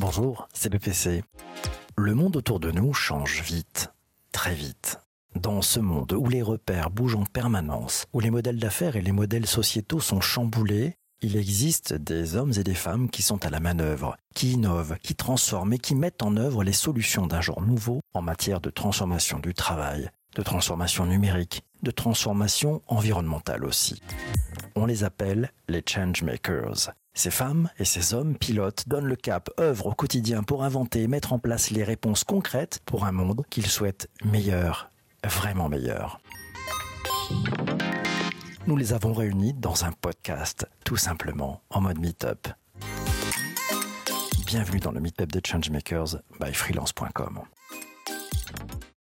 Bonjour, c'est BPC. Le monde autour de nous change vite, très vite. Dans ce monde où les repères bougent en permanence, où les modèles d'affaires et les modèles sociétaux sont chamboulés, il existe des hommes et des femmes qui sont à la manœuvre, qui innovent, qui transforment et qui mettent en œuvre les solutions d'un genre nouveau en matière de transformation du travail, de transformation numérique, de transformation environnementale aussi. On les appelle les changemakers. Ces femmes et ces hommes pilotent, donnent le cap, œuvrent au quotidien pour inventer et mettre en place les réponses concrètes pour un monde qu'ils souhaitent meilleur, vraiment meilleur. Nous les avons réunis dans un podcast, tout simplement en mode meet-up. Bienvenue dans le meet-up des Changemakers by freelance.com.